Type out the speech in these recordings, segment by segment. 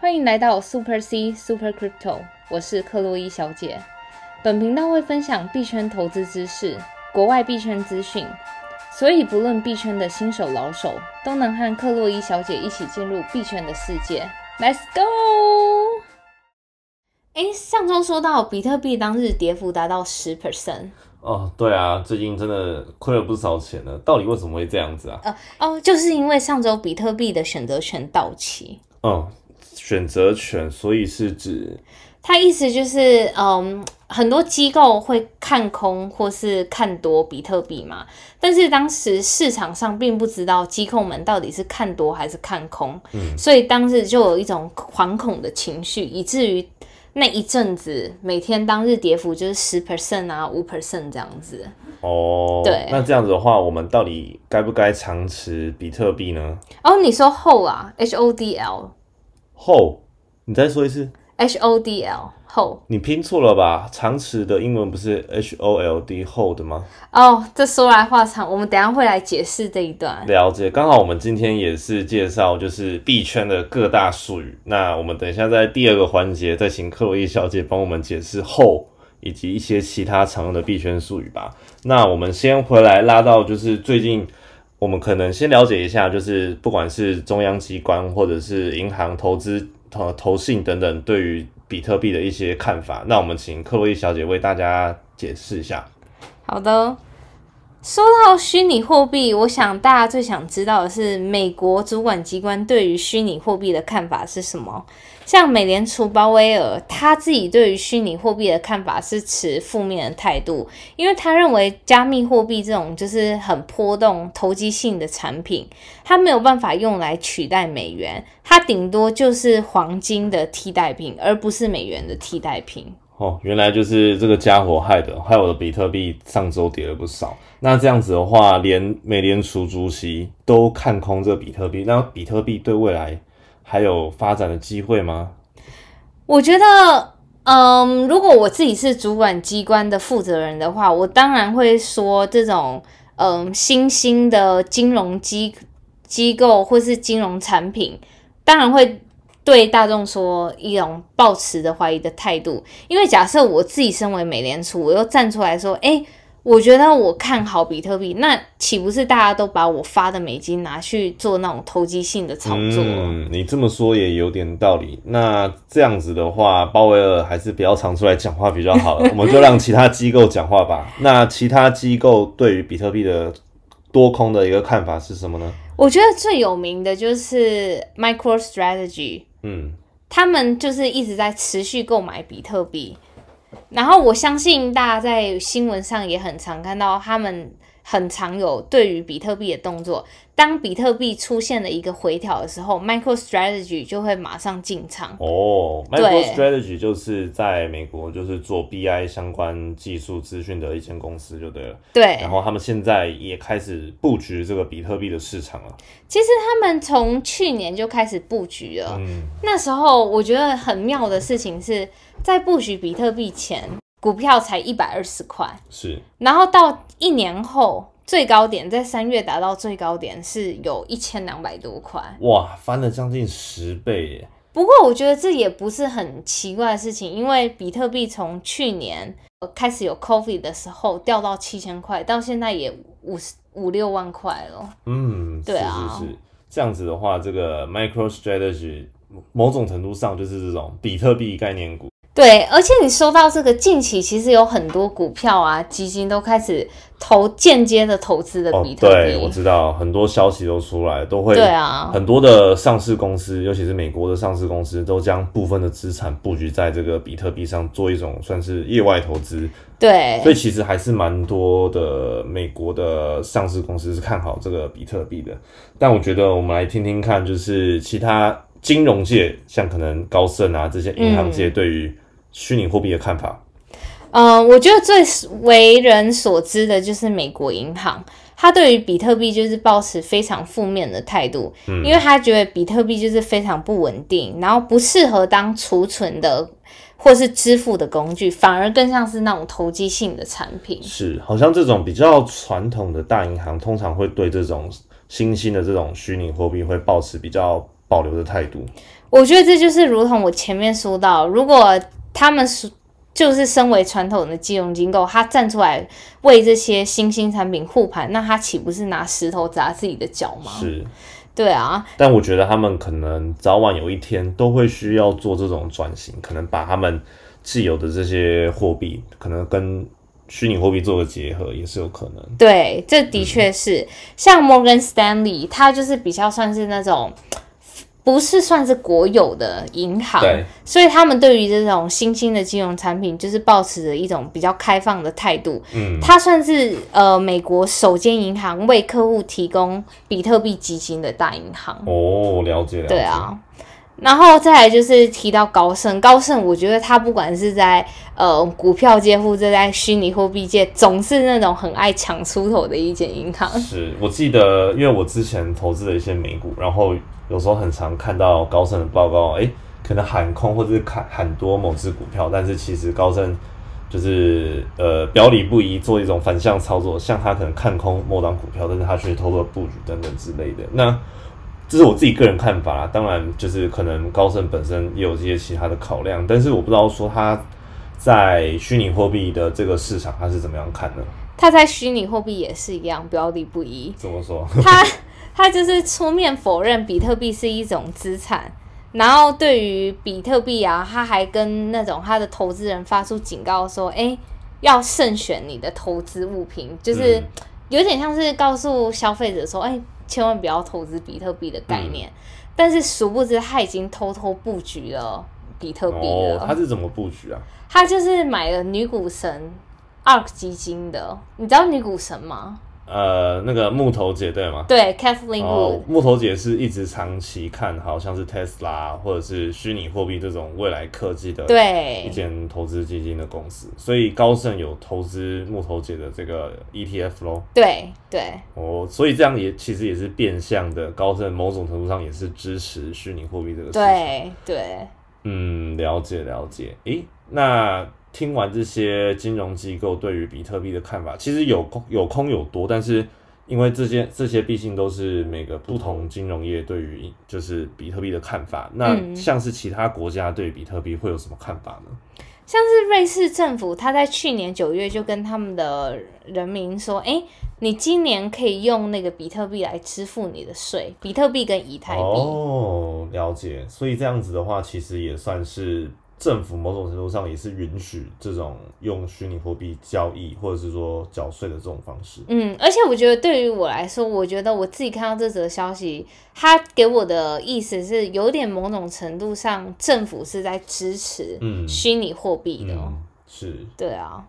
欢迎来到 Super C Super Crypto，我是克洛伊小姐。本频道会分享币圈投资知识、国外币圈资讯，所以不论币圈的新手老手，都能和克洛伊小姐一起进入币圈的世界。Let's go！哎，上周说到比特币当日跌幅达到十 percent。哦，对啊，最近真的亏了不少钱呢。到底为什么会这样子啊？呃哦，就是因为上周比特币的选择权到期。嗯，选择权，所以是指他意思就是，嗯，很多机构会看空或是看多比特币嘛，但是当时市场上并不知道机构们到底是看多还是看空，嗯所以当时就有一种惶恐的情绪，以至于那一阵子每天当日跌幅就是十 percent 啊，五 percent 这样子。哦，对那这样子的话，我们到底该不该长持比特币呢？哦，你说后啊，H O D L 后，你再说一次，H O D L 后你拼错了吧？长持的英文不是 H O L D hold 吗？哦，这说来话长，我们等一下会来解释这一段。了解，刚好我们今天也是介绍就是币圈的各大术语。那我们等一下在第二个环节再请克洛伊小姐帮我们解释后以及一些其他常用的币圈术语吧。那我们先回来拉到就是最近，我们可能先了解一下，就是不管是中央机关或者是银行投资、投投信等等，对于比特币的一些看法。那我们请克洛伊小姐为大家解释一下。好的，说到虚拟货币，我想大家最想知道的是，美国主管机关对于虚拟货币的看法是什么？像美联储鲍威尔他自己对于虚拟货币的看法是持负面的态度，因为他认为加密货币这种就是很波动、投机性的产品，它没有办法用来取代美元，它顶多就是黄金的替代品，而不是美元的替代品。哦，原来就是这个家伙害的，害我的比特币上周跌了不少。那这样子的话，连美联储主席都看空这个比特币，那比特币对未来还有发展的机会吗？我觉得，嗯，如果我自己是主管机关的负责人的话，我当然会说这种，嗯，新兴的金融机机构或是金融产品，当然会对大众说一种抱持的怀疑的态度。因为假设我自己身为美联储，我又站出来说，哎，我觉得我看好比特币，那岂不是大家都把我发的美金拿去做那种投机性的炒作？嗯，你这么说也有点道理。那这样子的话，鲍威尔还是不要常出来讲话比较好了，我们就让其他机构讲话吧。那其他机构对于比特币的多空的一个看法是什么呢？我觉得最有名的就是 MicroStrategy，嗯，他们就是一直在持续购买比特币，然后我相信大家在新闻上也很常看到他们很常有对于比特币的动作。当比特币出现了一个回调的时候，MicroStrategy 就会马上进场。哦对，MicroStrategy 就是在美国就是做 BI 相关技术资讯的一间公司就对了。对然，后他们现在也开始布局这个比特币的市场了。其实他们从去年就开始布局了。嗯，那时候我觉得很妙的事情是在布局比特币前，股票才一百二十块。是然后到一年后，最高点在三月达到最高点是有一千两百多块。哇，翻了将近十倍耶。不过我觉得这也不是很奇怪的事情，因为比特币从去年呃开始有 COVID 的时候掉到七千块，到现在也五十五六万块了。嗯，对啊是是是，这样子的话，这个 MicroStrategy 某种程度上就是这种比特币概念股。对，而且你说到这个，近期其实有很多股票啊、基金都开始投间接的投资的哦比，特币。对，我知道很多消息都出来，都会对啊，很多的上市公司，尤其是美国的上市公司，都将部分的资产布局在这个比特币上，做一种算是业外投资。对所以其实还是蛮多的美国的上市公司是看好这个比特币的。但我觉得我们来听听看，就是其他金融界，像可能高盛啊这些银行界对于虚拟货币的看法。嗯，我觉得最为人所知的就是美国银行，它对于比特币就是抱持非常负面的态度，嗯因为他觉得比特币就是非常不稳定，然后不适合当储存的或是支付的工具，反而更像是那种投机性的产品。是，好像这种比较传统的大银行，通常会对这种新兴的这种虚拟货币会保持比较保留的态度。我觉得这就是如同我前面说到，如果他们是就是身为传统的金融机构，他站出来为这些新兴产品护盘，那他岂不是拿石头砸自己的脚吗？是，对啊，但我觉得他们可能早晚有一天都会需要做这种转型，可能把他们既有的这些货币，可能跟虚拟货币做个结合，也是有可能。对，这的确是、像 Morgan Stanley，它就是比较算是那种不是算是国有的银行，对，所以他们对于这种新兴的金融产品，就是保持着一种比较开放的态度。嗯，它算是呃美国首间银行为客户提供比特币基金的大银行。哦，了解了解。对啊，然后再来就是提到高盛，高盛我觉得他不管是在呃股票界或者在虚拟货币界，总是那种很爱抢出头的一间银行。是我记得，因为我之前投资了一些美股，然后有时候很常看到高盛的报告，诶，可能喊空或者是喊喊多某只股票，但是其实高盛就是呃表里不一，做一种反向操作，像他可能看空某档股票，但是他却偷偷布局等等之类的。那这是我自己个人看法啦，当然就是可能高盛本身也有这些其他的考量，但是我不知道说他在虚拟货币的这个市场他是怎么样看的。他在虚拟货币也是一样，表里不一。怎么说？他他就是出面否认比特币是一种资产，然后对于比特币啊，他还跟那种他的投资人发出警告说，哎，要慎选你的投资物品，就是嗯有点像是告诉消费者说，哎，千万不要投资比特币的概念。但是殊不知他已经偷偷布局了比特币了，哦，他是怎么布局啊？他就是买了女股神 ARK 基金的，你知道女股神吗？呃，那个木头姐对吗？对，Kathleen Wood，、哦，木头姐是一直长期看好像是 Tesla 或者是虚拟货币这种未来科技的对一对，间投资基金的公司，所以高盛有投资木头姐的这个 ETF 咯。对，对，哦，所以这样也其实也是变相的，高盛某种程度上也是支持虚拟货币这个事情。对，对，嗯，了解了解。诶，那听完这些金融机构对于比特币的看法，其实有空有空有多，但是因为这些这些毕竟都是每个不同金融业对于就是比特币的看法。那嗯像是其他国家对比特币会有什么看法呢？像是瑞士政府，他在去年九月就跟他们的人民说，哎，你今年可以用那个比特币来支付你的税，比特币跟以太币。哦，了解。所以这样子的话，其实也算是政府某种程度上也是允许这种用虚拟货币交易或者是说缴税的这种方式。嗯，而且我觉得对于我来说，我觉得我自己看到这则消息，它给我的意思是有点某种程度上，政府是在支持嗯虚拟货币的。嗯，是。对啊，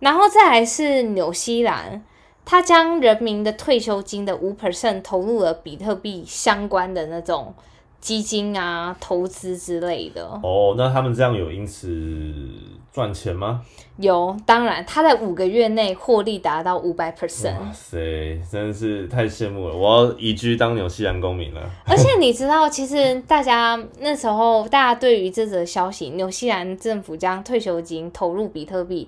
然后再来是纽西兰，它将人民的退休金的五 percent 投入了比特币相关的那种基金啊、投资之类的。哦，那他们这样有因此赚钱吗？有，当然，他在五个月内获利达到五百 percent。哇塞，真的是太羡慕了！我要移居当纽西兰公民了。而且你知道，其实大家那时候，大家对于这则消息，纽西兰政府将退休金投入比特币，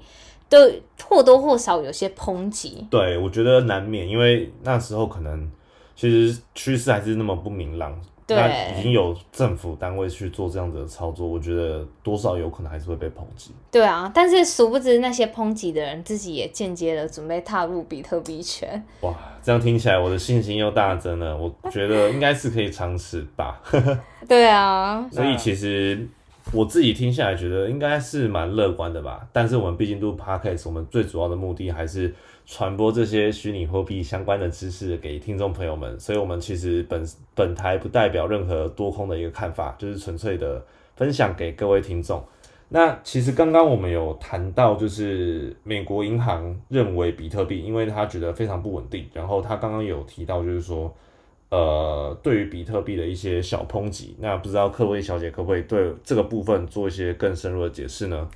都或多或少有些抨击。对，我觉得难免，因为那时候可能其实趋势还是那么不明朗，对那已经有政府单位去做这样子的操作，我觉得多少有可能还是会被抨击。对啊，但是殊不知那些抨击的人自己也间接的准备踏入比特币圈。哇，这样听起来我的信心又大增了，我觉得应该是可以尝试吧。对啊，所以其实我自己听下来觉得应该是蛮乐观的吧。但是我们毕竟录 podcast，我们最主要的目的还是传播这些虚拟货币相关的知识给听众朋友们。所以我们其实本本台不代表任何多空的一个看法，就是纯粹的分享给各位听众。那其实刚刚我们有谈到，就是美国银行认为比特币，因为他觉得非常不稳定，然后他刚刚有提到，就是说，呃，对于比特币的一些小抨击，那不知道各位小姐可不可以对这个部分做一些更深入的解释呢？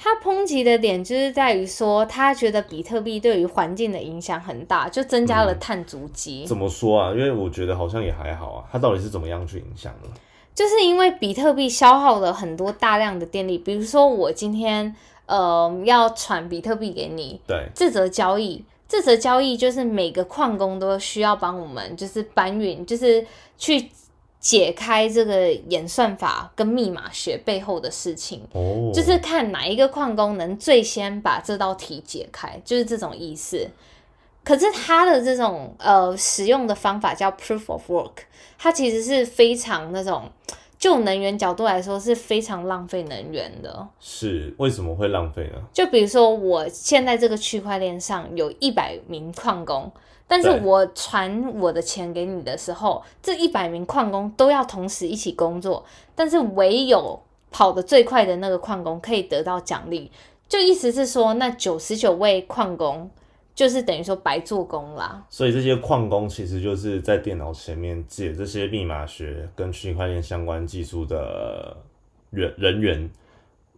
他抨击的点就是在于说，他觉得比特币对于环境的影响很大，就增加了碳足迹。怎么说啊？因为我觉得好像也还好啊，它到底是怎么样去影响呢？就是因为比特币消耗了很多大量的电力，比如说我今天呃要传比特币给你，对，这则交易，这则交易就是每个矿工都需要帮我们就是搬运，就是去解开这个演算法跟密码学背后的事情，哦，就是看哪一个矿工能最先把这道题解开，就是这种意思。可是它的这种呃使用的方法叫 proof of work，它其实是非常那种就能源角度来说是非常浪费能源的。是为什么会浪费呢？就比如说我现在这个区块链上有一百名矿工，但是我传我的钱给你的时候，这一百名矿工都要同时一起工作，但是唯有跑得最快的那个矿工可以得到奖励。就意思是说，那九十九位矿工就是等于说白做工啦。所以这些矿工其实就是在电脑前面解这些密码学跟区块链相关技术的人人员。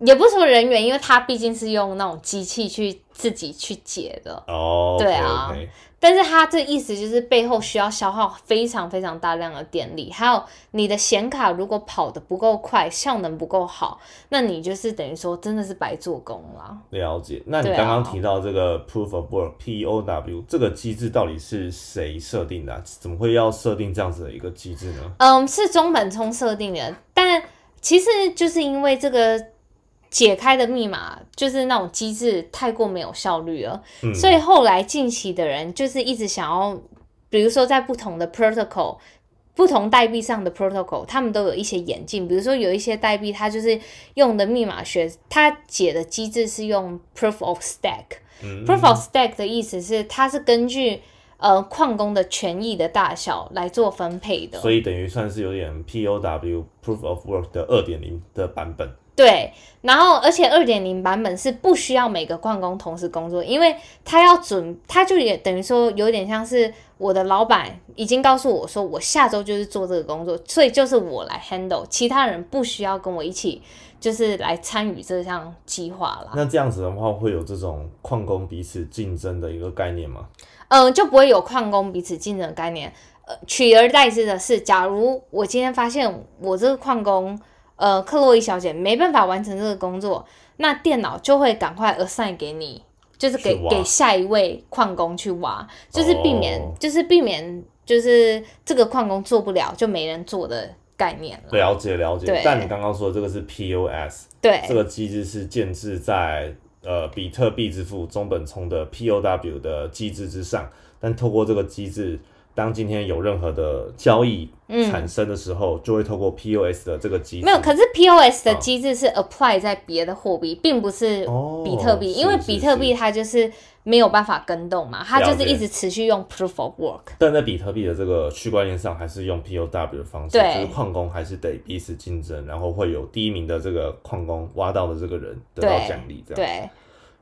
也不是说人员，因为他毕竟是用那种机器去自己去解的，哦，对啊 o 但是它这意思就是背后需要消耗非常非常大量的电力，还有你的显卡如果跑得不够快，效能不够好，那你就是等于说真的是白做工了。了解。那你刚刚提到这个 proof of work POW 这个机制到底是谁设定的啊、怎么会要设定这样子的一个机制呢？嗯，是中本聪设定的，但其实就是因为这个解开的密码就是那种机制太过没有效率了，嗯所以后来近期的人就是一直想要，比如说在不同的 protocol。不同代币上的 protocol，他们都有一些演进。比如说，有一些代币它就是用的密码学，它解的机制是用 proof of stake。嗯 proof of stake 的意思是，它是根据呃矿工的权益的大小来做分配的。所以等于算是有点 POW proof of work 的二点零的版本。对，然后而且二点零版本是不需要每个矿工同时工作，因为他要准，他就也等于说有点像是我的老板已经告诉我说，我下周就是做这个工作，所以就是我来 handle，其他人不需要跟我一起就是来参与这项计划了。那这样子的话，会有这种矿工彼此竞争的一个概念吗？嗯，就不会有矿工彼此竞争的概念。呃，取而代之的是，假如我今天发现我这个矿工，呃，克洛伊小姐没办法完成这个工作，那电脑就会赶快 assign 给你，就是给给下一位矿工去挖，就是避免，哦就是避免，就是这个矿工做不了就没人做的概念了。了解了解。但你刚刚说的这个是 POS，对这个机制是建制在呃比特币支付中本聪的 POW 的机制之上，但透过这个机制，当今天有任何的交易产生的时候，就会透过 POS 的这个机制。嗯没有，可是 POS 的哦机制是 apply 在别的货币，并不是哦比特币，因为比特币它就是没有办法跟动嘛，它就是一直持续用 proof of work。但在比特币的这个区块链上，还是用 POW 的方式，对就是矿工还是得彼此竞争，然后会有第一名的这个矿工挖到的这个人得到对奖励，这样。对，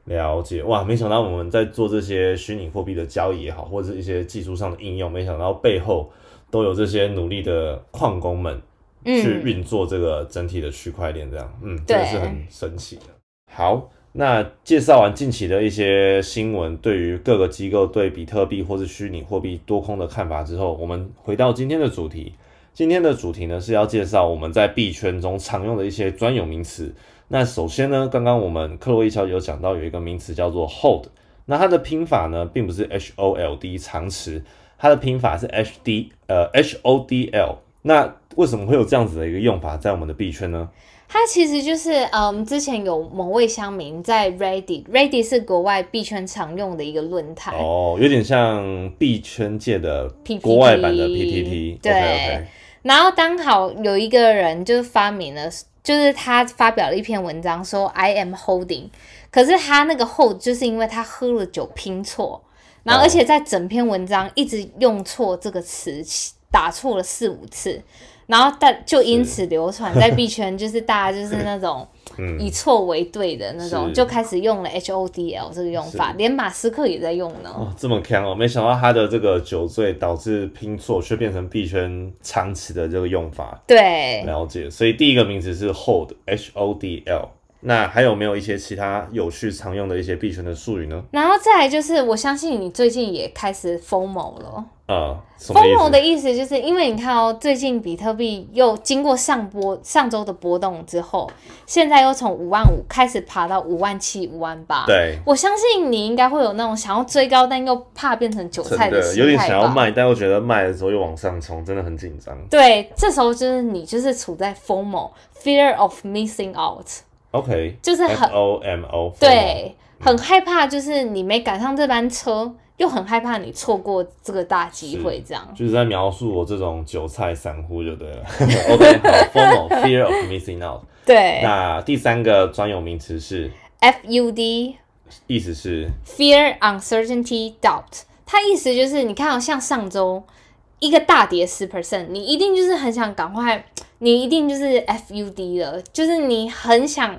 了解哇，没想到我们在做这些虚拟货币的交易也好，或者是一些技术上的应用，没想到背后都有这些努力的矿工们去嗯，运作这个整体的区块链，这样，嗯，对真的是很神奇的。好，那介绍完近期的一些新闻，对于各个机构对比特币或是虚拟货币多空的看法之后，我们回到今天的主题。今天的主题呢是要介绍我们在币圈中常用的一些专有名词。那首先呢，刚刚我们克洛伊小姐有讲到有一个名词叫做 hold，那它的拼法呢并不是 H O L D 长词，它的拼法是 H D 呃 H O D L。那为什么会有这样子的一个用法在我们的币圈呢？它其实就是嗯，之前有某位乡民在 Reddit，Reddit 是国外币圈常用的一个论坛。哦，有点像币圈界的 PPT 国外版的 PTT。对然后刚好有一个人就是发明了，就是他发表了一篇文章说 I am holding，可是他那个 hold 就是因为他喝了酒拼错，然后而且在整篇文章一直用错这个词，打错了四五次，然后但就因此流传在币圈，就是大家就是那种以错为对的那种，是就开始用了 H O D L 这个用法，连马斯克也在用呢。哦，这么强哦！没想到他的这个酒醉导致拼错，却变成币圈长词的这个用法。对，了解，所以第一个名词是 hold，H O D L。那还有没有一些其他有趣常用的一些币圈的术语呢？然后再来就是，我相信你最近也开始 FOMO 了。呃，什么意 FOMO？的意思就是因为你看哦，最近比特币又经过上波上周的波动之后，现在又从五万五开始爬到五万七、五万八。对，我相信你应该会有那种想要追高，但又怕变成韭菜真的心有点态？想要卖，但又觉得卖的时候又往上冲，真的很紧张。对，这时候就是你就是处在 FOMO（Fear of Missing Out），OK，就是很 O M O，对，很害怕，就是你没赶上这班车，又很害怕你错过这个大机会，这样。就是在描述我这种韭菜散户就对了。OK，好，formal fear of Missing Out。对。那第三个专有名词是，，FUD 意思是？Fear, Uncertainty, Doubt，它意思就是你看、哦，像上周一个大跌十 percent，你一定就是很想赶快，你一定就是 FUD 了，就是你很想。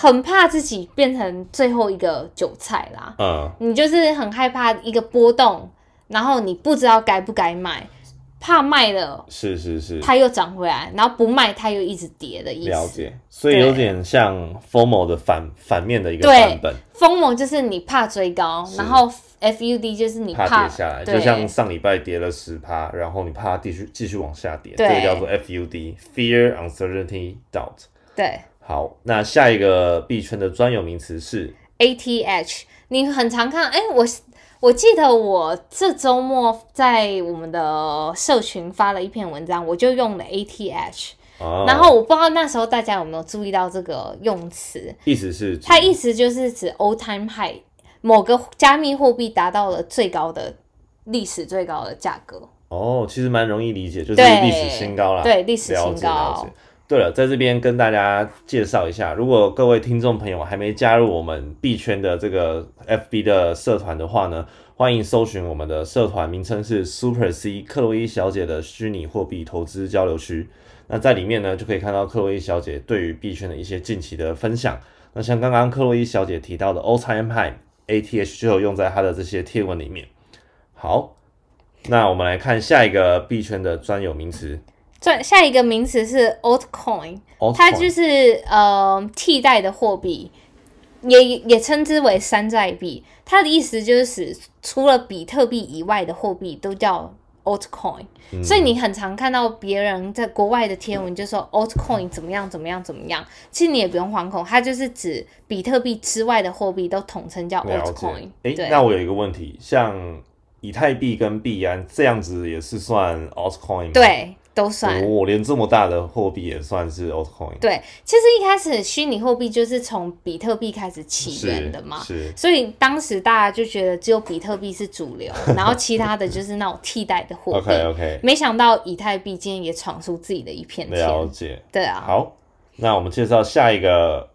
很怕自己变成最后一个韭菜啦，嗯，你就是很害怕一个波动，然后你不知道该不该卖，怕卖了是是是，它又涨回来，然后不卖它又一直跌的意思。了解。所以有点像 FOMO 的反反面的一个对版本，疯魔就是你怕追高，然后 FUD 就是你怕怕跌下来，就像上礼拜跌了十趴，然后你怕它继续继续往下跌，这个叫做 FUD，Fear, Uncertainty, Doubt。对。好，那下一个币圈的专有名词是？ATH，你很常看，哎，我我记得我这周末在我们的社群发了一篇文章，我就用了 ATH，、哦，然后我不知道那时候大家有没有注意到这个用词，意思是指它意思就是指 all time high，某个加密货币达到了最高的历史最高的价格。哦，其实蛮容易理解，就是对历史新高啦。对历史新高。对了，在这边跟大家介绍一下，如果各位听众朋友还没加入我们币圈的这个 FB 的社团的话呢，欢迎搜寻我们的社团名称是 Super C 克洛伊小姐的虚拟货币投资交流区。那在里面呢，就可以看到克洛伊小姐对于币圈的一些近期的分享。那像刚刚克洛伊小姐提到的 All Time High ATH 就有用在它的这些贴文里面。好，那我们来看下一个币圈的专有名词专下一个名词是 altcoin，，Altcoin。它就是呃替代的货币，也也称之为山寨币。它的意思就是使除了比特币以外的货币都叫 altcoin。所以你很常看到别人在国外的贴文就说 altcoin 怎么样怎么样怎么样，其实你也不用惶恐，它就是指比特币之外的货币都统称叫 altcoin。。诶，对那我有一个问题，像以太币跟币安这样子也是算 altcoin 吗？对，都算。我、连这么大的货币也算是 altcoin，对，其实一开始虚拟货币就是从比特币开始起源的嘛，是所以当时大家就觉得只有比特币是主流，然后其他的就是那种替代的货币。OK OK，没想到以太币今天也闯出自己的一片天。了解。对啊，好，那我们介绍下一个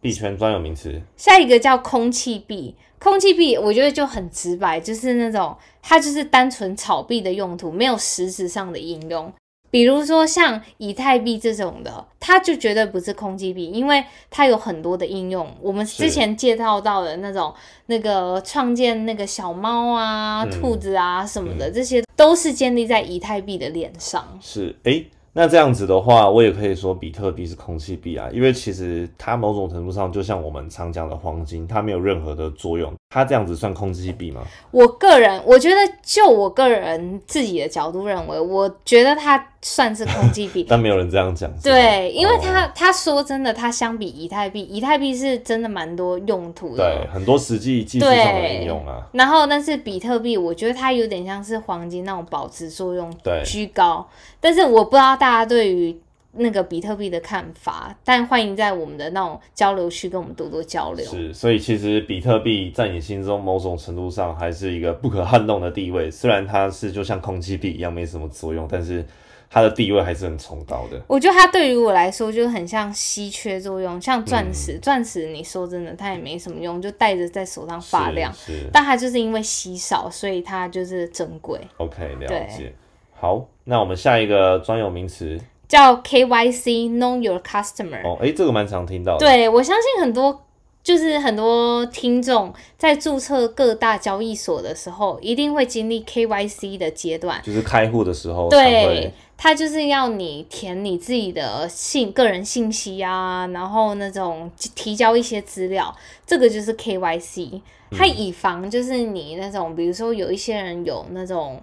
币圈专有名词，下一个叫空气币。空气币我觉得就很直白，就是那种它就是单纯炒币的用途，没有实质上的应用。比如说像以太币这种的，它就绝对不是空气币，因为它有很多的应用。我们之前介绍到的那种那个创建那个小猫啊、嗯兔子啊什么的，这些都是建立在以太币的链上。是诶，那这样子的话，我也可以说比特币是空气币啊，因为其实它某种程度上就像我们常讲的黄金，它没有任何的作用，它这样子算空气币吗？我个人，我觉得就我个人自己的角度认为，我觉得它算是空气币。但没有人这样讲。对，因为哦他、他说真的，它相比以太币，以太币是真的蛮多用途的。对很多实际技术上的应用啊。然后，但是比特币，我觉得它有点像是黄金那种保值作用对居高。但是我不知道大家对于那个比特币的看法，但欢迎在我们的那种交流区跟我们多多交流。是，所以其实比特币在你心中某种程度上还是一个不可撼动的地位。虽然它是就像空气币一样没什么作用，但是它的地位还是很崇高的。我觉得它对于我来说就很像稀缺作用，像钻嗯石，钻、石你说真的它也没什么用，就戴着在手上发亮。是是但它就是因为稀少，所以它就是珍贵，，OK，了解。好，那我们下一个专有名词叫 KYC Know Your Customer。哦，诶，这个蛮常听到的。对我相信很多就是很多听众在注册各大交易所的时候，一定会经历 KYC 的阶段。就是开户的时候对，他就是要你填你自己的信个人信息啊，然后那种提交一些资料，这个就是 KYC。他以防就是你那种，比如说有一些人有那种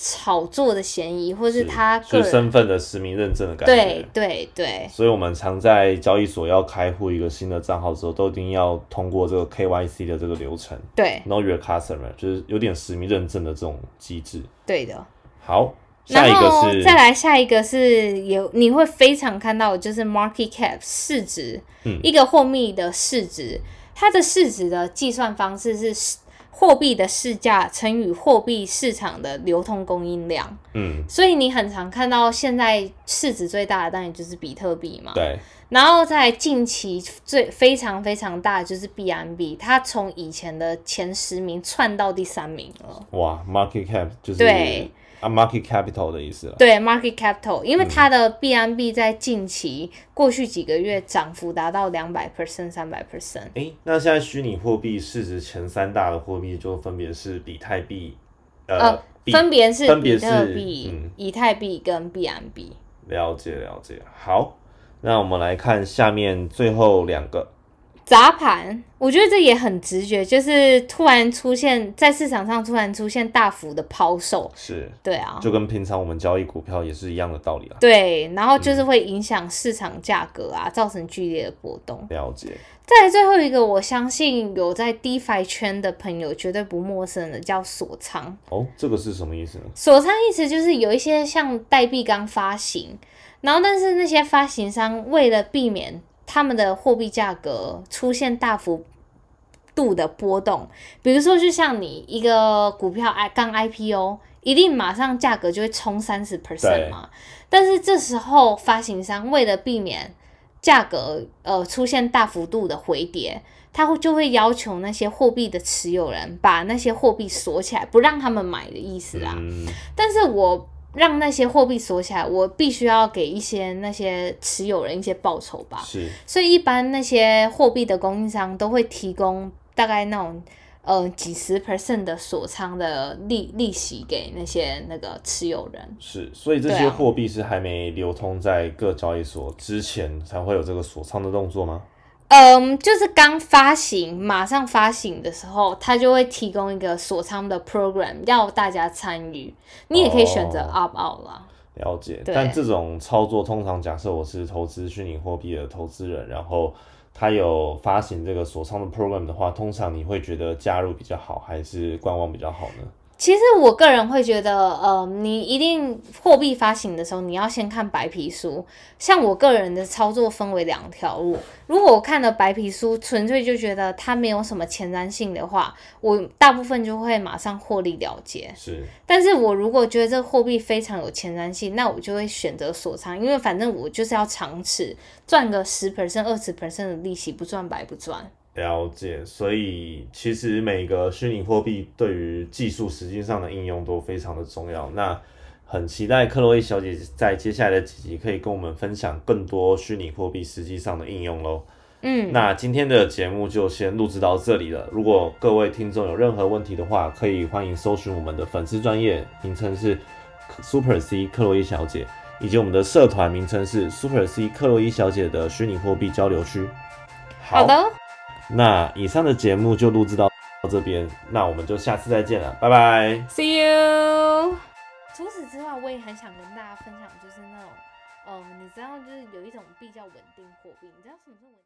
炒作的嫌疑，或是他个身份的实名认证的感觉。对对对所以，我们常在交易所要开户一个新的账号之后，都一定要通过这个 KYC 的这个流程对，Know Your Customer，就是有点实名认证的这种机制。对的。好，下一然后个是再来下一个是有你会非常看到的就是 market cap 市值，嗯一个货币的市值，它的市值的计算方式是市货币的市价乘以货币市场的流通供应量。嗯，所以你很常看到现在市值最大的当然就是比特币嘛，对，然后在近期最非常非常大的就是 BNB，它从以前的前十名窜到第三名了。哇，Market Cap 就是对啊，Market Capital 的意思了。对 market capital，因为嗯它的 BNB 在近期过去几个月涨幅达到两百 percent、三百 percent。诶，那现在虚拟货币市值前三大的货币就分别是比特币，呃，呃，分别是分别比特是币、嗯以太币跟 BNB。了解了解。好，那我们来看下面最后两个。砸盘，我觉得这也很直觉，就是突然出现在市场上突然出现大幅的抛售，是，对啊，就跟平常我们交易股票也是一样的道理啦。对，然后就是会影响市场价格啊，造成剧烈的波动。了解，再来最后一个，我相信有在 DeFi 圈的朋友绝对不陌生的，叫锁仓。哦，这个是什么意思呢？锁仓意思就是有一些像代币刚发行，然后但是那些发行商为了避免他们的货币价格出现大幅度的波动，比如说就像你一个股票 I 刚 IPO，一定马上价格就会冲三十 percent 嘛，但是这时候发行商为了避免价格呃出现大幅度的回跌，他会就会要求那些货币的持有人把那些货币锁起来，不让他们买的意思啊。嗯，但是我让那些货币锁起来，我必须要给一些那些持有人一些报酬吧。是，所以一般那些货币的供应商都会提供大概那种呃几十 percent 的锁仓的利利息给那些那个持有人。是，所以这些货币是还没流通在各交易所之前才会有这个锁仓的动作吗？嗯，就是刚发行，马上发行的时候，它就会提供一个锁仓的 program，要大家参与。你也可以选择哦 opt out 啦。了解，但这种操作通常假设我是投资虚拟货币的投资人，然后他有发行这个锁仓的 program 的话，通常你会觉得加入比较好，还是观望比较好呢？其实我个人会觉得，呃，你一定货币发行的时候，你要先看白皮书。像我个人的操作分为两条路，如果我看了白皮书，纯粹就觉得它没有什么前瞻性的话，我大部分就会马上获利了结。是，但是我如果觉得这个货币非常有前瞻性，那我就会选择锁仓，因为反正我就是要长持，赚个十 percent、二十 percent 的利息，不赚白不赚。了解，所以其实每个虚拟货币对于技术实际上的应用都非常的重要。那很期待克洛伊小姐在接下来的几集可以跟我们分享更多虚拟货币实际上的应用喽。嗯，那今天的节目就先录制到这里了。如果各位听众有任何问题的话，可以欢迎搜寻我们的粉丝专业名称是 Super C 克洛伊小姐，以及我们的社团名称是 Super C 克洛伊小姐的虚拟货币交流区。好的，那以上的节目就录制到到这边，那我们就下次再见了，拜拜。See you。除此之外，我也很想跟大家分享，就是那种，嗯，你知道，就是有一种币叫稳定货币，你知道什么是稳？